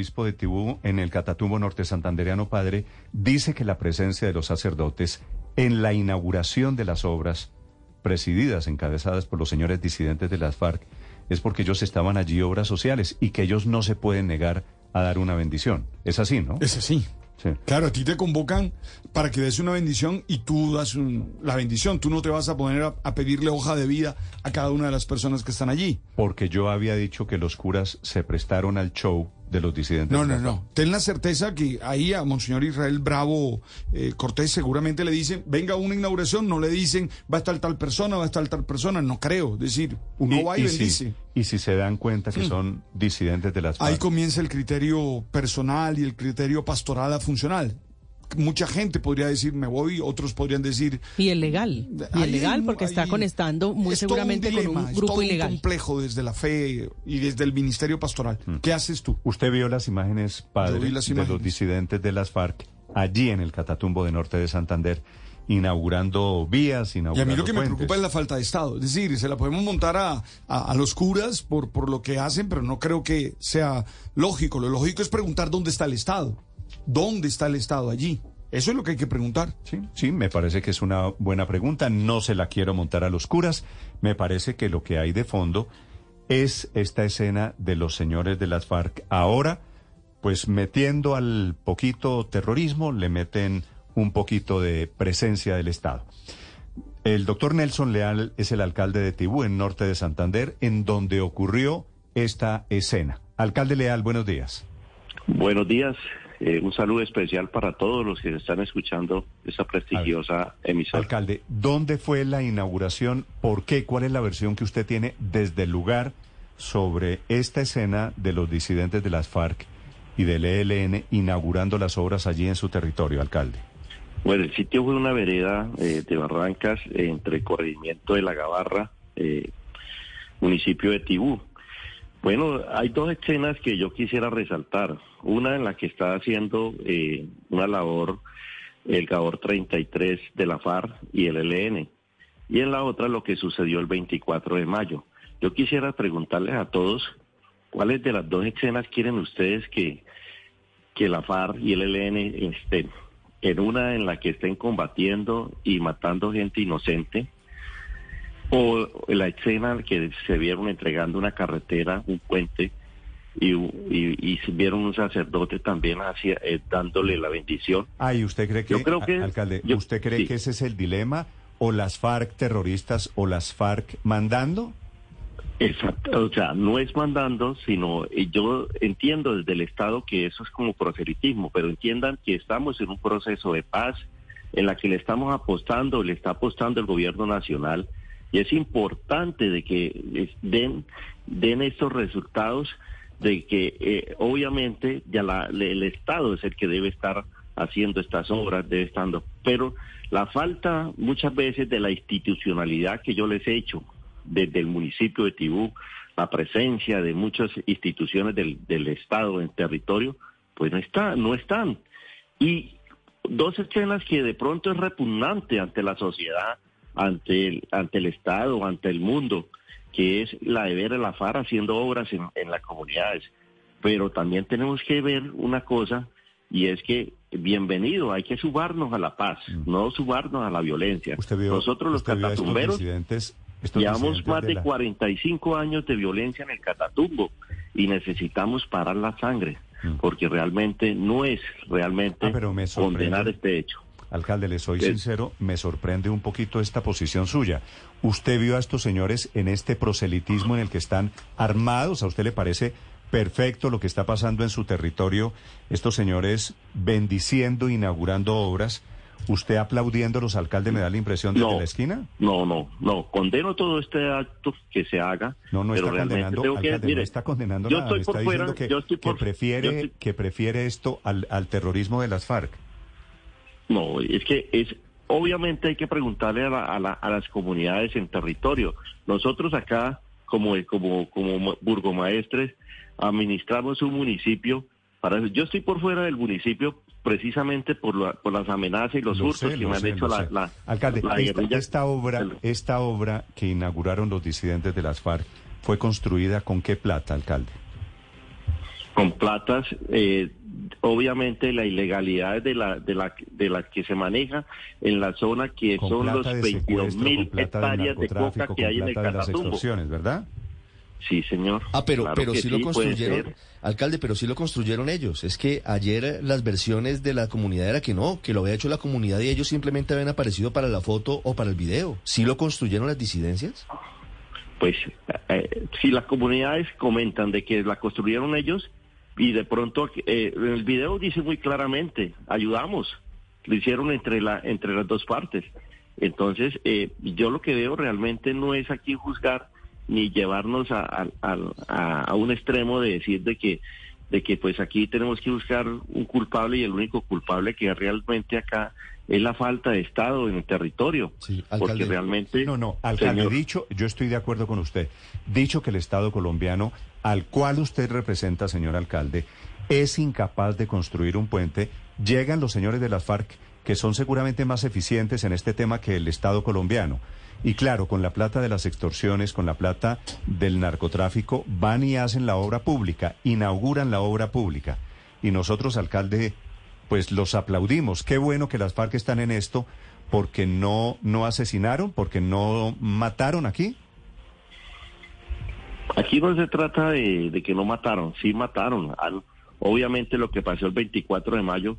obispo de Tibú en el Catatumbo Norte Santandereano Padre dice que la presencia de los sacerdotes en la inauguración de las obras presididas, encabezadas por los señores disidentes de las FARC, es porque ellos estaban allí obras sociales y que ellos no se pueden negar a dar una bendición. Es así, ¿no? Es así. Claro, a ti te convocan para que des una bendición y tú das la bendición. Tú no te vas a poner a, pedirle hoja de vida a cada una de las personas que están allí. Porque yo había dicho que los curas se prestaron al show de los disidentes. No, no, no. Ten la certeza que ahí a Monseñor Israel Bravo eh, Cortés seguramente le dicen, venga una inauguración, no le dicen, va a estar tal persona, va a estar tal persona, no creo. Es decir, uno va y, bendice. y si se dan cuenta que mm. son disidentes de las FARC. Ahí comienza el criterio personal y el criterio pastoral a funcional mucha gente podría decir me voy, otros podrían decir... Y el legal, y el legal porque está conectando muy seguramente con un grupo todo ilegal. Un complejo desde la fe y desde el Ministerio Pastoral. Mm. ¿Qué haces tú? Usted vio las imágenes, padre, de los disidentes de las FARC allí en el Catatumbo de Norte de Santander inaugurando vías, inaugurando Y a mí lo que me preocupa es la falta de Estado. Es decir, se la podemos montar a, a, los curas por, por lo que hacen, pero no creo que sea lógico. Lo lógico es preguntar dónde está el Estado. ¿Dónde está el Estado allí? Eso es lo que hay que preguntar. Sí, sí, me parece que es una buena pregunta. No se la quiero montar a los curas. Me parece que lo que hay de fondo es esta escena de los señores de las FARC. Ahora, pues metiendo al poquito terrorismo, le meten un poquito de presencia del Estado. El doctor Nelson Leal es el alcalde de Tibú, en norte de Santander, en donde ocurrió esta escena. Alcalde Leal, buenos días. Buenos días. Eh, un saludo especial para todos los que están escuchando esta prestigiosa emisora. Alcalde, ¿dónde fue la inauguración? ¿Por qué? ¿Cuál es la versión que usted tiene desde el lugar sobre esta escena de los disidentes de las FARC y del ELN inaugurando las obras allí en su territorio, alcalde? Bueno, el sitio fue una vereda eh, de Barrancas entre el corregimiento de La Gabarra, eh, municipio de Tibú. Bueno, hay dos escenas que yo quisiera resaltar. Una en la que está haciendo eh, una labor el GABOR 33 de la FARC y el ELN. Y en la otra lo que sucedió el 24 de mayo. Yo quisiera preguntarles a todos cuáles de las dos escenas quieren ustedes que, que la FARC y el ELN estén. En una en la que estén combatiendo y matando gente inocente o la escena en que se vieron entregando una carretera, un puente, y, y, vieron un sacerdote también hacia, eh, dándole la bendición. Ah, ¿y usted cree que, yo creo que alcalde, usted cree que ese es el dilema? ¿O las FARC terroristas o las FARC mandando? Exacto, o sea, no es mandando, sino eh, yo entiendo desde el Estado que eso es como proselitismo, pero entiendan que estamos en un proceso de paz en la que le estamos apostando, le está apostando el gobierno nacional y es importante de que den, den estos resultados, de que eh, obviamente ya el Estado es el que debe estar haciendo estas obras, debe estando, pero la falta muchas veces de la institucionalidad que yo les he hecho desde el municipio de Tibú, la presencia de muchas instituciones del, del Estado en territorio, pues no está, no están. Y dos escenas que de pronto es repugnante ante la sociedad ante el, ante el Estado, ante el mundo, que es la de ver a la FARC haciendo obras en, las comunidades. Pero también tenemos que ver una cosa, y es que bienvenido, hay que subarnos a la paz, mm. no subarnos a la violencia. Nosotros los catatumberos llevamos más de, 45 años de violencia en el catatumbo y necesitamos parar la sangre, mm. porque realmente no es realmente ah, condenar este hecho. Alcalde, le soy sincero, me sorprende un poquito esta posición suya. ¿Usted vio a estos señores en este proselitismo en el que están armados? ¿A usted le parece perfecto lo que está pasando en su territorio? Estos señores bendiciendo, inaugurando obras. ¿Usted aplaudiendo a los alcaldes me da la impresión desde la esquina? No, no, no. Condeno todo este acto que se haga. No, no está condenando, alcalde, no está condenando nada. está diciendo que, prefiere, que prefiere esto al, al terrorismo de las FARC. No, es que es obviamente hay que preguntarle a, las comunidades en territorio. Nosotros acá, como, como, como burgomaestres, administramos un municipio. Para Yo estoy por fuera del municipio precisamente por, por las amenazas y los hurtos que me han hecho la, Alcalde, esta, obra, esta obra que inauguraron los disidentes de las FARC, ¿fue construida con qué plata, alcalde? Con platas, eh, obviamente la ilegalidad de la, de la de la que se maneja en la zona que son los 22 mil hectáreas de coca que hay en el Catatumbo. ¿verdad? Sí, señor. Ah, pero, pero sí, lo construyeron, alcalde, pero sí lo construyeron ellos. Es que ayer las versiones de la comunidad era que no, que lo había hecho la comunidad y ellos simplemente habían aparecido para la foto o para el video. ¿Sí lo construyeron las disidencias? Pues eh, si las comunidades comentan de que la construyeron ellos, y de pronto eh, el video dice muy claramente, ayudamos, lo hicieron entre, la, entre las dos partes. Entonces, eh, yo lo que veo realmente no es aquí juzgar ni llevarnos a, a, un extremo de decir de que de que pues aquí tenemos que buscar un culpable y el único culpable que realmente acá es la falta de Estado en el territorio. Sí, porque realmente... No, no, alcalde, dicho, yo estoy de acuerdo con usted, dicho que el Estado colombiano, al cual usted representa, señor alcalde, es incapaz de construir un puente, llegan los señores de las FARC, que son seguramente más eficientes en este tema que el Estado colombiano. Y claro, con la plata de las extorsiones, con la plata del narcotráfico, van y hacen la obra pública, inauguran la obra pública. Y nosotros, alcalde, pues los aplaudimos. Qué bueno que las FARC están en esto porque no, no asesinaron, porque no mataron aquí. Aquí no se trata de, que no mataron, sí mataron. obviamente lo que pasó el 24 de mayo,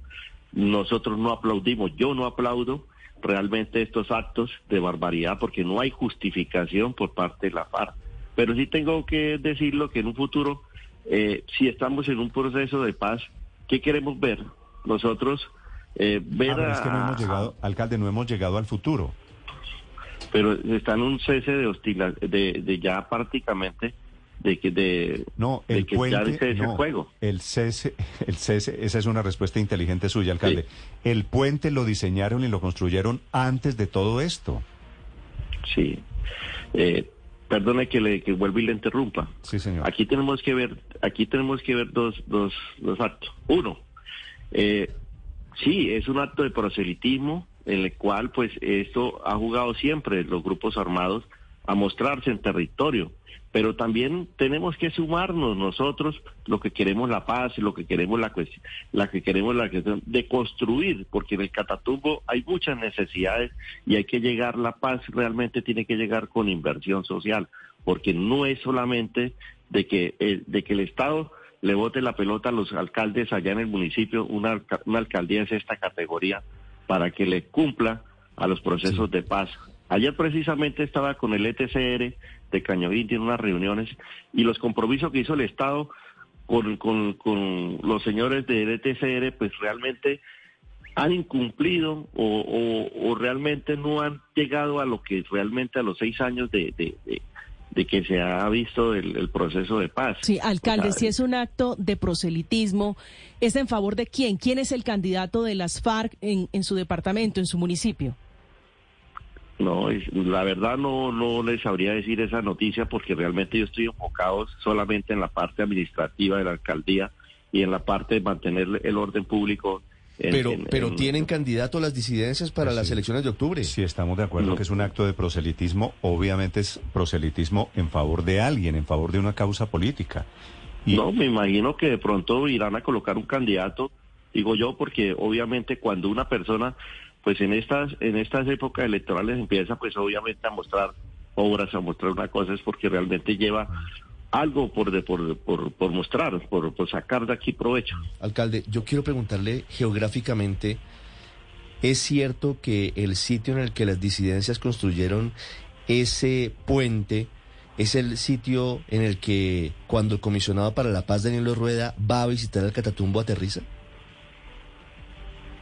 nosotros no aplaudimos, yo no aplaudo realmente estos actos de barbaridad porque no hay justificación por parte de la FARC. Pero sí tengo que decirlo que en un futuro, eh, si estamos en un proceso de paz, ¿qué queremos ver? nosotros eh, ver ah, es que no hemos llegado, alcalde, no hemos llegado al futuro. Pero está en un cese de hostilidad, de, ya prácticamente de que de no el que puente, ya el juego. el cese el cese esa es una respuesta inteligente suya alcalde. El puente lo diseñaron y lo construyeron antes de todo esto. Sí. Eh, perdone que le que vuelva y le interrumpa. Sí señor. Aquí tenemos que ver aquí tenemos que ver dos dos dos actos. Uno eh, sí, es un acto de proselitismo en el cual pues esto ha jugado siempre los grupos armados a mostrarse en territorio, pero también tenemos que sumarnos nosotros lo que queremos la paz, lo que queremos la cuestión, la que queremos la cuestión de construir, porque en el Catatumbo hay muchas necesidades y hay que llegar la paz realmente tiene que llegar con inversión social, porque no es solamente de que el, de que el Estado le bote la pelota a los alcaldes allá en el municipio, una, una alcaldía es esta categoría, para que le cumpla a los procesos de paz. Ayer precisamente estaba con el ETCR de Cañovín, tiene unas reuniones, y los compromisos que hizo el Estado con, con, con los señores del ETCR, pues realmente han incumplido o, o, realmente no han llegado a lo que realmente a los seis años de, de que se ha visto el, proceso de paz. Sí, alcalde, si es un acto de proselitismo, ¿es en favor de quién? ¿Quién es el candidato de las FARC en, en su departamento, en su municipio? No, la verdad no, no les sabría decir esa noticia porque realmente yo estoy enfocado solamente en la parte administrativa de la alcaldía y en la parte de mantener el orden público pero, pero tienen candidato a las disidencias para las elecciones de octubre. Sí, estamos de acuerdo que es un acto de proselitismo. Obviamente es proselitismo en favor de alguien, en favor de una causa política. Y... No, me imagino que de pronto irán a colocar un candidato, digo yo, porque obviamente cuando una persona, pues en estas, en estas épocas electorales empieza pues obviamente a mostrar obras, a mostrar una cosa, es porque realmente lleva algo por, de, por, por, por, mostrar, por, por sacar de aquí provecho. Alcalde, yo quiero preguntarle geográficamente, ¿es cierto que el sitio en el que las disidencias construyeron ese puente es el sitio en el que cuando el comisionado para la paz Daniel Rueda va a visitar el Catatumbo aterriza?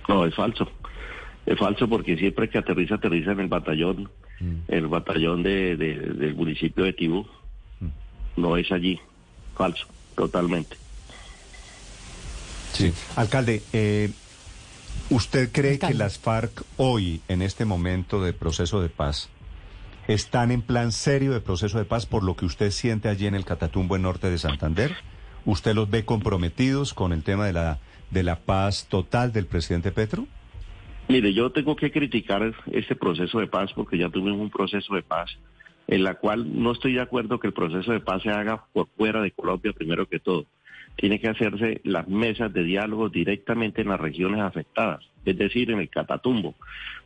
No, es falso. Es falso porque siempre que aterriza, aterriza en el batallón, mm. el batallón de, del municipio de Tibú no es allí. Falso, totalmente. Sí. Alcalde, eh, ¿usted cree que las FARC hoy, en este momento de proceso de paz, están en plan serio de proceso de paz por lo que usted siente allí en el Catatumbo, en norte de Santander? ¿Usted los ve comprometidos con el tema de la, de la paz total del presidente Petro? Mire, yo tengo que criticar este proceso de paz porque ya tuvimos un proceso de paz en la cual no estoy de acuerdo que el proceso de paz se haga por fuera de Colombia primero que todo. tiene que hacerse las mesas de diálogo directamente en las regiones afectadas, es decir, en el Catatumbo.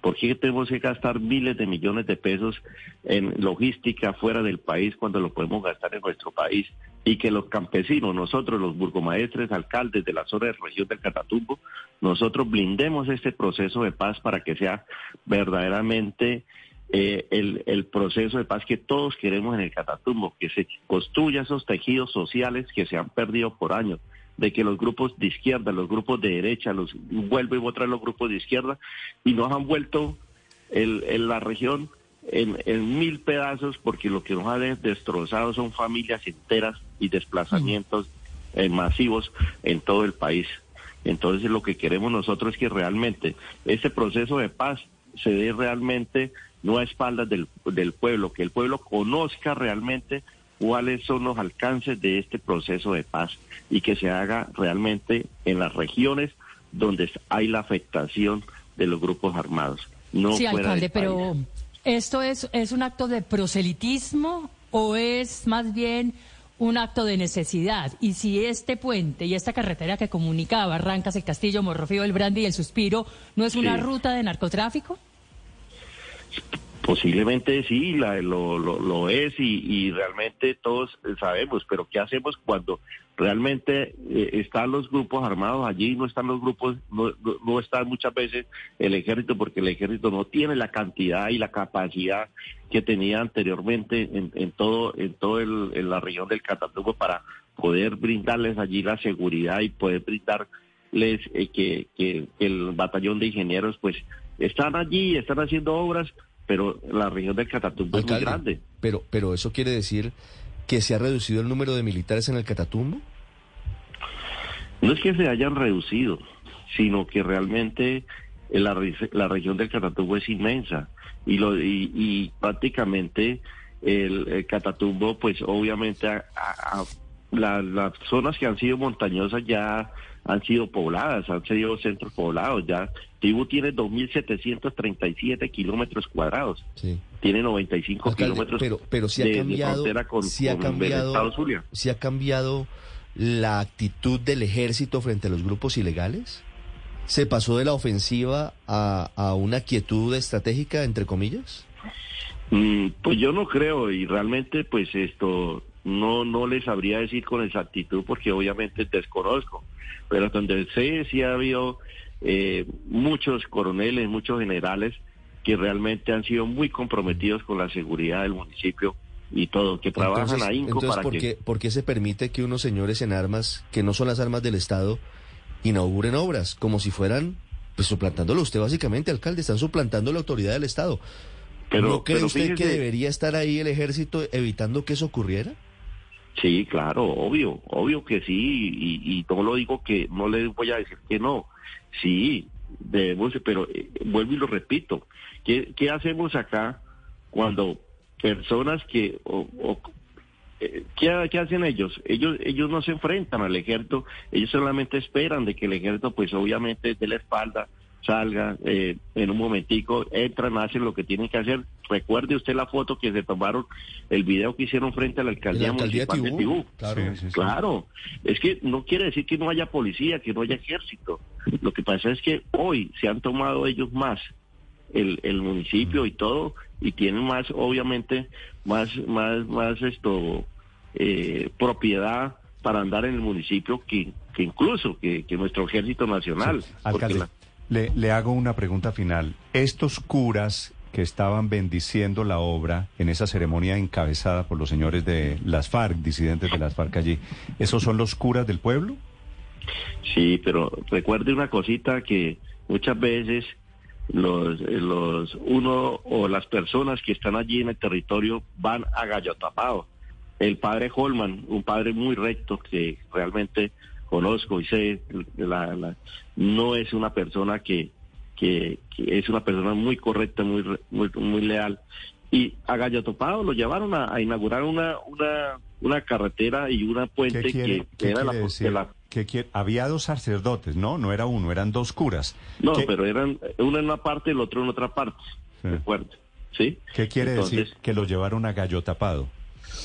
¿Por qué tenemos que gastar miles de millones de pesos en logística fuera del país cuando lo podemos gastar en nuestro país? Y que los campesinos, nosotros los burgomaestres, alcaldes de la zona de región del Catatumbo, nosotros blindemos este proceso de paz para que sea verdaderamente eh, el, el, proceso de paz que todos queremos en el Catatumbo, que se construya esos tejidos sociales que se han perdido por años, de que los grupos de izquierda, los grupos de derecha, los vuelvo y a los grupos de izquierda, y nos han vuelto el, la región en, en, mil pedazos porque lo que nos ha destrozado son familias enteras y desplazamientos eh, masivos en todo el país. Entonces lo que queremos nosotros es que realmente ese proceso de paz se dé realmente no a espaldas del, del pueblo, que el pueblo conozca realmente cuáles son los alcances de este proceso de paz y que se haga realmente en las regiones donde hay la afectación de los grupos armados. No sí, alcalde, pero ¿esto es, es un acto de proselitismo o es más bien un acto de necesidad? Y si este puente y esta carretera que comunica Barrancas, el Castillo, Morrofío, el Brandi y el Suspiro no es una ruta de narcotráfico? Posiblemente sí, la, lo, lo, es y, realmente todos sabemos, pero ¿qué hacemos cuando realmente eh, están los grupos armados allí? No están los grupos, no, no, está muchas veces el ejército porque el ejército no tiene la cantidad y la capacidad que tenía anteriormente en, en todo en todo el, en la región del Catatumbo para poder brindarles allí la seguridad y poder brindarles eh, que, que el batallón de ingenieros pues están allí, están haciendo obras pero la región del Catatumbo es muy grande. Pero, pero eso quiere decir que se ha reducido el número de militares en el Catatumbo. No es que se hayan reducido, sino que realmente la, la región del Catatumbo es inmensa y, lo, y, prácticamente el, Catatumbo, pues obviamente las zonas que han sido montañosas ya han sido pobladas, han sido centros poblados. Ya Tibú tiene 2.737 kilómetros cuadrados. Sí. Tiene 95 kilómetros pero, pero si ha cambiado, con, si ha cambiado, ¿Si ha cambiado la actitud del ejército frente a los grupos ilegales? ¿Se pasó de la ofensiva a, a una quietud estratégica, entre comillas? Mm, pues yo no creo y realmente pues esto no no les sabría decir con exactitud porque obviamente desconozco pero donde sé sí ha habido eh, muchos coroneles, muchos generales que realmente han sido muy comprometidos con la seguridad del municipio y todo, que trabajan ahí entonces, ¿por qué, ¿por qué se permite que unos señores en armas, que no son las armas del Estado, inauguren obras como si fueran, pues suplantándolo usted básicamente, alcalde, están suplantando la autoridad del Estado? Pero, ¿No cree usted que debería estar ahí el ejército evitando que eso ocurriera? Sí, claro, obvio, obvio que sí, y, y no lo digo que, no le voy a decir que no, sí, debemos, pero eh, vuelvo y lo repito, ¿qué, ¿qué, hacemos acá cuando personas que, o, eh, ¿qué, ¿qué, hacen ellos? Ellos ellos no se enfrentan al ejército, ellos solamente esperan de que el ejército, pues obviamente, dé la espalda, salga eh, en un momentico, entran, hacen lo que tienen que hacer. Recuerde usted la foto que se tomaron, el video que hicieron frente a la alcaldía, municipal de Tibú. Claro, claro, es que no quiere decir que no haya policía, que no haya ejército. Lo que pasa es que hoy se han tomado ellos más el, el municipio y todo y tienen más, obviamente, más, más, más esto eh, propiedad para andar en el municipio que, que incluso que, que nuestro ejército nacional. Le, le hago una pregunta final. Estos curas que estaban bendiciendo la obra en esa ceremonia encabezada por los señores de las FARC, disidentes de las FARC allí, ¿esos son los curas del pueblo? Sí, pero recuerde una cosita que muchas veces los, los uno o las personas que están allí en el territorio van a gallo tapado. El padre Holman, un padre muy recto que realmente conozco y sé, la, no es una persona que, que, es una persona muy correcta, muy, muy, muy leal. Y a Gallo Topado lo llevaron a, inaugurar una, una, una carretera y una puente que, era la, que había dos sacerdotes, ¿no? No era uno, eran dos curas. No, pero eran uno en una parte y el otro en otra parte, sí. ¿Sí? ¿Qué quiere decir que lo llevaron a Gallo Tapado?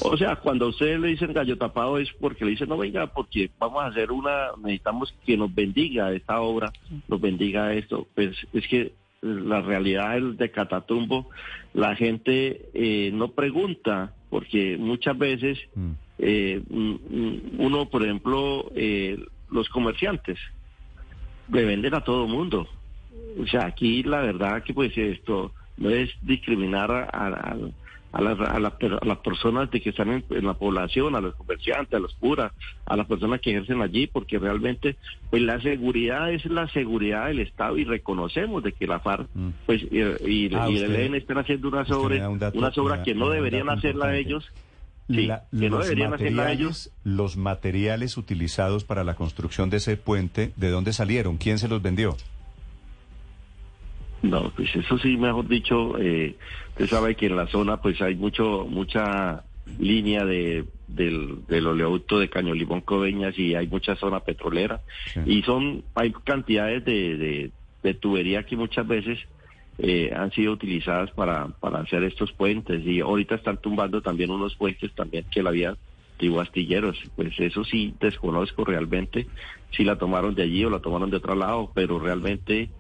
O sea, cuando a ustedes le dicen gallo tapado es porque le dicen, no venga, porque vamos a hacer una, necesitamos que nos bendiga esta obra, nos bendiga esto. Pues es que la realidad del- de Catatumbo, la gente eh, no pregunta, porque muchas veces Mm. eh, mm, uno, por ejemplo, eh, los comerciantes le venden a todo mundo. O sea, aquí la verdad que pues esto no es discriminar a, a- las, a las per- a las personas de que están en, en la población, a los comerciantes, a los curas, a las personas que ejercen allí, porque realmente pues la seguridad es la seguridad del Estado y reconocemos de que la FARC Mm. pues y, y, Ah, y el ELN están haciendo unas obras, da un dato- unas obras me da- que no deberían hacerla ellos. Sí, La- que no deberían hacerla ellos. los materiales utilizados para la construcción de ese puente, ¿de dónde salieron? ¿Quién se los vendió? No, pues eso sí, mejor dicho, eh, usted sabe que en la zona pues hay mucho mucha línea de del, del oleoducto de Caño Limón Coveñas y hay mucha zona petrolera. Sí. y son hay cantidades de, de, de tubería que muchas veces eh, han sido utilizadas para, para hacer estos puentes. Y ahorita están tumbando también unos puentes también que la vía de astilleros, pues eso sí desconozco realmente si la tomaron de allí o la tomaron de otro lado, pero realmente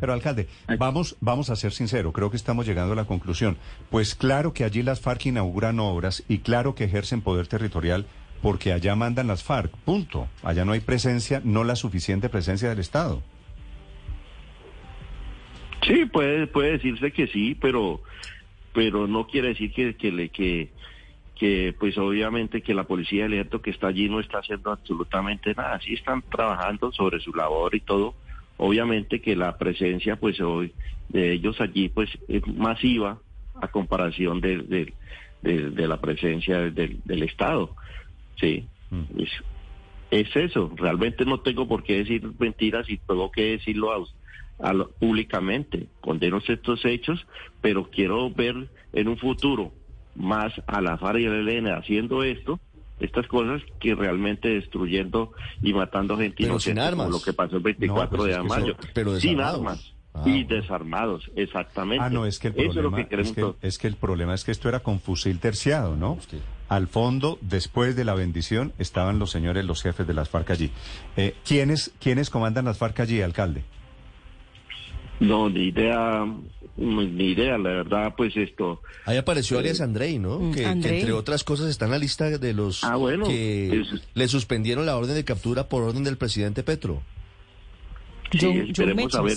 Pero alcalde, vamos, vamos a ser sinceros, creo que estamos llegando a la conclusión. Pues claro que allí las FARC inauguran obras y claro que ejercen poder territorial porque allá mandan las FARC, punto. Allá no hay presencia, no la suficiente presencia del Estado. Sí, puede, puede decirse que sí, pero, pero no quiere decir que, que le, que, que pues obviamente que la policía del ejército que está allí no está haciendo absolutamente nada. Sí están trabajando sobre su labor y todo. Obviamente que la presencia pues hoy de ellos allí pues es masiva a comparación de, de, de- de la presencia del, del Estado. Sí, Mm. es, es eso. Realmente no tengo por qué decir mentiras y tengo que decirlo a, a públicamente. Condeno estos hechos, pero quiero ver en un futuro más a la FARC y el ELN haciendo esto, estas cosas, que realmente destruyendo y matando gente Pero inocente, sin como armas. lo que pasó el 24 No, pues de es que eso- mayo. pero sin armas. Ah, y desarmados, exactamente. Ah, no, es que el Eso es lo problema que es que, es que el problema es que esto era con fusil terciado, ¿no? Al fondo, después de la bendición, estaban los señores, los jefes de las FARC allí. Eh, ¿quiénes, ¿Quiénes comandan las FARC allí, alcalde? No, ni idea, ni idea, la verdad, pues esto. Ahí apareció Arias Andrei, ¿no? Mm, Que, entre otras cosas está en la lista de los Ah, bueno, que es- le suspendieron la orden de captura por orden del presidente Petro. Sí, John- John esperemos a ver,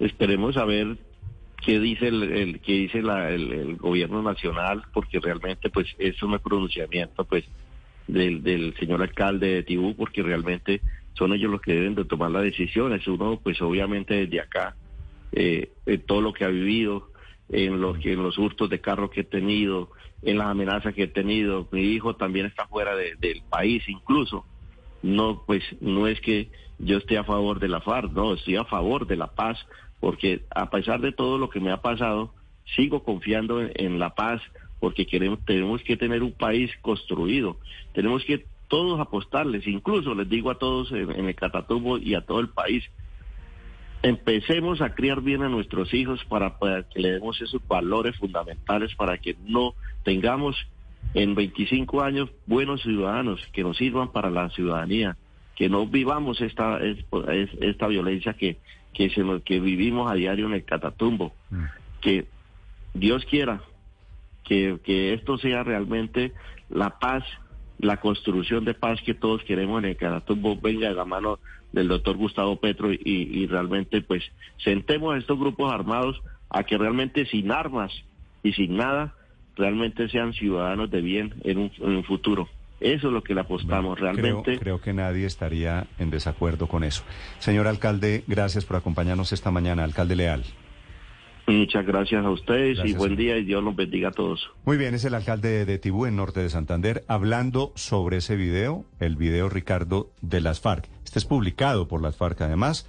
esperemos a ver qué dice el, el- qué dice la- el, el gobierno nacional, porque realmente pues es un pronunciamiento pues del, del señor alcalde de Tibú, porque realmente son ellos los que deben de tomar las decisiones. Uno pues obviamente desde acá, eh, en todo lo que ha vivido, en los en los hurtos de carro que he tenido, en las amenazas que he tenido, mi hijo también está fuera de- del país incluso. No pues no es que yo esté a favor de la FARC, no, estoy a favor de la paz, porque a pesar de todo lo que me ha pasado, sigo confiando en, en la paz, porque queremos tenemos que tener un país construido, tenemos que todos apostarles, incluso les digo a todos en, el Catatumbo y a todo el país, empecemos a criar bien a nuestros hijos para, para que le demos esos valores fundamentales para que no tengamos en 25 años buenos ciudadanos que nos sirvan para la ciudadanía, que no vivamos esta es- es- esta violencia que que, se nos- que vivimos a diario en el Catatumbo, Mm. que Dios quiera que, que esto sea realmente la paz, la construcción de paz que todos queremos en el Catatumbo venga de la mano del doctor Gustavo Petro y, y realmente pues sentemos a estos grupos armados a que realmente sin armas y sin nada realmente sean ciudadanos de bien en un, en un futuro. Eso es lo que le apostamos Bueno, realmente. Creo, creo que nadie estaría en desacuerdo con eso. Señor alcalde, gracias por acompañarnos esta mañana, alcalde Leal. Muchas gracias a ustedes Gracias, y buen día y Dios los bendiga a todos. Muy bien, es el alcalde de Tibú, en norte de Santander, hablando sobre ese video, el video Ricardo de las FARC. Este es publicado por las FARC además.